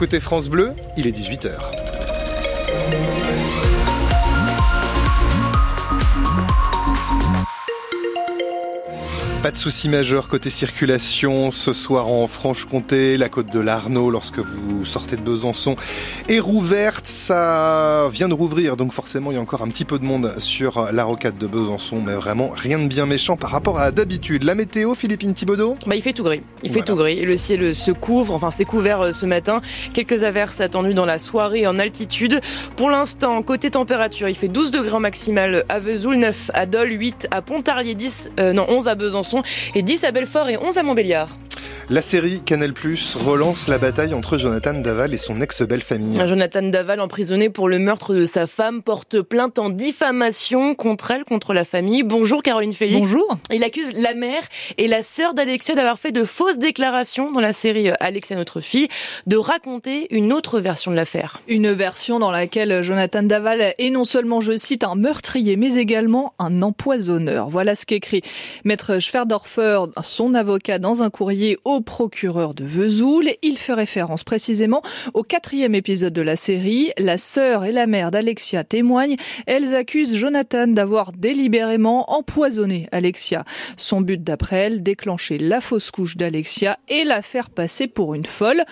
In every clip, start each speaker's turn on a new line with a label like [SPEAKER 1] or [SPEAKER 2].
[SPEAKER 1] Côté France Bleu, il est 18h. Pas de soucis majeurs côté circulation ce soir en Franche-Comté, la côte de l'Arnaud lorsque vous sortez de Besançon est rouverte, ça vient de rouvrir donc forcément il y a encore un petit peu de monde sur la rocade de Besançon mais vraiment rien de bien méchant par rapport à d'habitude. La météo Philippine Thibaudot?
[SPEAKER 2] Bah il fait tout gris, il fait tout gris et le ciel se couvre, enfin c'est couvert euh, ce matin, quelques averses attendues dans la soirée en altitude. Pour l'instant côté température il fait 12 degrés maximal à Vesoul, 9 à Dole, 8 à Pontarlier, 10, euh, non 11 à Besançon et 10 à Belfort et 11 à Montbéliard.
[SPEAKER 1] La série Canal Plus relance la bataille entre Jonathan Daval et son ex-belle famille.
[SPEAKER 2] Jonathan Daval, emprisonné pour le meurtre de sa femme, porte plainte en diffamation contre elle, contre la famille. Bonjour Caroline Félix.
[SPEAKER 3] Bonjour.
[SPEAKER 2] Il accuse la mère et la sœur d'Alexia d'avoir fait de fausses déclarations dans la série Alexia notre fille, de raconter une autre version de l'affaire.
[SPEAKER 3] Une version dans laquelle Jonathan Daval est non seulement, je cite, un meurtrier, mais également un empoisonneur. Voilà ce qu'écrit Maître Schwerdorfer, son avocat, dans un courrier au procureur de Vesoul. Il fait référence précisément au quatrième épisode de la série. La sœur et la mère d'Alexia témoignent. Elles accusent Jonathan d'avoir délibérément empoisonné Alexia. Son but d'après elle, déclencher la fausse couche d'Alexia et la faire passer pour une folle.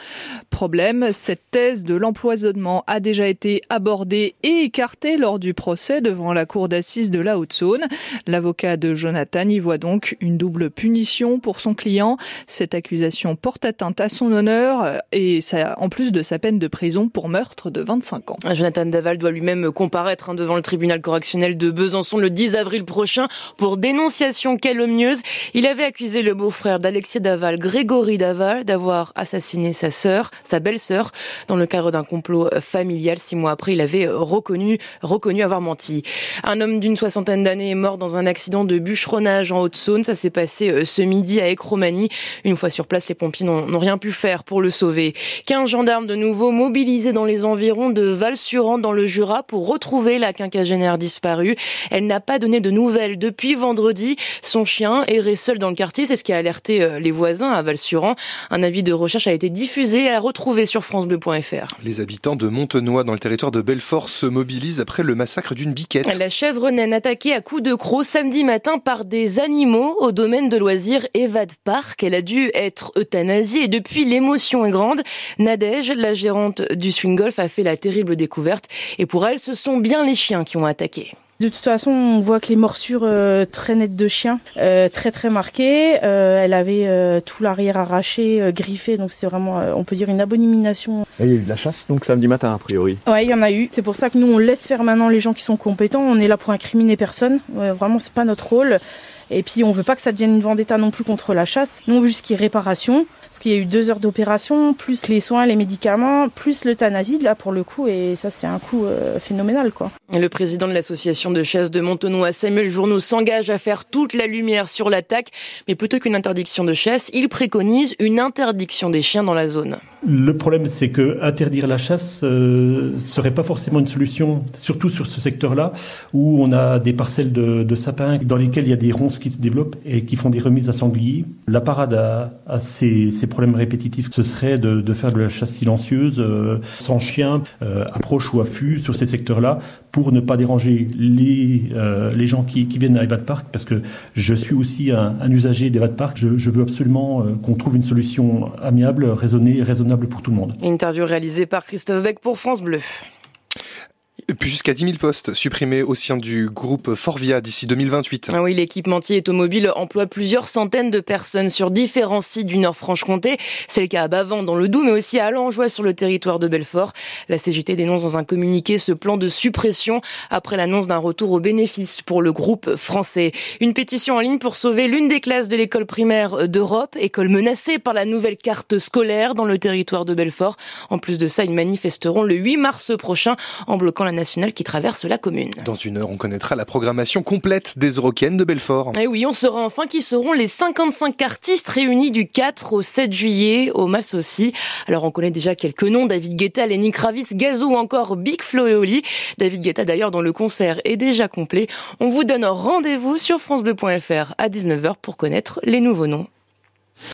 [SPEAKER 3] Problème, cette thèse de l'empoisonnement a déjà été abordée et écartée lors du procès devant la cour d'assises de la Haute-Saône. L'avocat de Jonathan y voit donc une double punition pour son client. Cette accusation L'accusation porte atteinte à son honneur euh, et ça, en plus de sa peine de prison pour meurtre de 25 ans.
[SPEAKER 2] Jonathan Daval doit lui-même comparaître hein, devant le tribunal correctionnel de Besançon le 10 avril prochain pour dénonciation calomnieuse. Il avait accusé le beau-frère d'Alexis Daval, Grégory Daval, d'avoir assassiné sa sœur, sa belle-sœur, dans le cadre d'un complot familial. Six mois après, il avait reconnu, reconnu avoir menti. Un homme d'une soixantaine d'années est mort dans un accident de bûcheronnage en Haute-Saône. Ça s'est passé euh, ce midi à Écromanie. Une fois sur place, les pompiers n'ont rien pu faire pour le sauver. 15 gendarmes de nouveau mobilisés dans les environs de Val-Suran dans le Jura pour retrouver la quinquagénaire disparue. Elle n'a pas donné de nouvelles depuis vendredi. Son chien errait seul dans le quartier. C'est ce qui a alerté euh, les voisins à Val-Suran. Un avis de recherche a été diffusé et à retrouver sur francebleu.fr.
[SPEAKER 1] Les habitants de Montenoy dans le territoire de Belfort se mobilisent après le massacre d'une biquette.
[SPEAKER 2] La chèvre naine attaquée à coups de croc samedi matin par des animaux au domaine de loisirs Evad Park. Elle a dû être euthanasie et depuis l'émotion est grande. Nadège, la gérante du swing golf, a fait la terrible découverte et pour elle, ce sont bien les chiens qui ont attaqué.
[SPEAKER 4] De toute façon, on voit que les morsures euh, très nettes de chien, euh, très très marquées. Euh, elle avait tout l'arrière arraché, griffé, donc c'est vraiment, on peut dire, une abomination.
[SPEAKER 5] il y a eu de la chasse donc samedi matin a priori.
[SPEAKER 4] Ouais, il y en a eu. C'est pour ça que nous on laisse faire maintenant les gens qui sont compétents. On est là pour incriminer personne. vraiment, c'est pas notre rôle. Et puis on veut pas que ça devienne une vendetta non plus contre la chasse. Nous on veut juste qu'il y ait réparation. Parce qu'il y a eu deux heures d'opération, plus les soins, les médicaments, plus l'euthanasie, là pour le coup, et ça c'est un coup euh, phénoménal quoi.
[SPEAKER 2] Le président de l'association de chasse de Montenoy, Samuel Journeau, s'engage à faire toute la lumière sur l'attaque, mais plutôt qu'une interdiction de chasse, il préconise une interdiction des chiens dans la zone.
[SPEAKER 6] Le problème c'est que interdire la chasse euh, serait pas forcément une solution, surtout sur ce secteur-là où on a des parcelles de, de, sapins dans lesquelles il y a des ronces qui se développent et qui font des remises à sangliers. La parade à, à ces, ces problèmes répétitifs, ce serait de, de faire de la chasse silencieuse, euh, sans chien, euh, approche ou affût sur ces secteurs-là, pour ne pas déranger les, euh, les gens qui, qui, viennent à Evad Park, parce que je suis aussi un, un usager d'Evad Park. Je, je, veux absolument qu'on trouve une solution amiable, raisonnée et
[SPEAKER 2] Interview réalisée par Christophe Beck pour France Bleu.
[SPEAKER 1] Jusqu'à 10 000 postes supprimés au sein du groupe Forvia d'ici 2028.
[SPEAKER 2] Ah oui, l'équipementier automobile emploie plusieurs centaines de personnes sur différents sites du Nord-Franche-Comté. C'est le cas à Bavant dans le Doubs, mais aussi à Langeois sur le territoire de Belfort. La CGT dénonce dans un communiqué ce plan de suppression après l'annonce d'un retour aux bénéfices pour le groupe français. Une pétition en ligne pour sauver l'une des classes de l'école primaire d'Europe, école menacée par la nouvelle carte scolaire dans le territoire de Belfort. En plus de ça, ils manifesteront le 8 mars prochain en bloquant la nationale qui traverse la commune.
[SPEAKER 1] Dans une heure, on connaîtra la programmation complète des Eurocaines de Belfort.
[SPEAKER 2] Et oui, on saura enfin qui seront les 55 artistes réunis du 4 au 7 juillet au Mas aussi. Alors on connaît déjà quelques noms, David Guetta, Lenny Kravitz, Gazo ou encore Big Flo et Oli. David Guetta d'ailleurs dont le concert est déjà complet. On vous donne rendez-vous sur francebleu.fr à 19h pour connaître les nouveaux noms.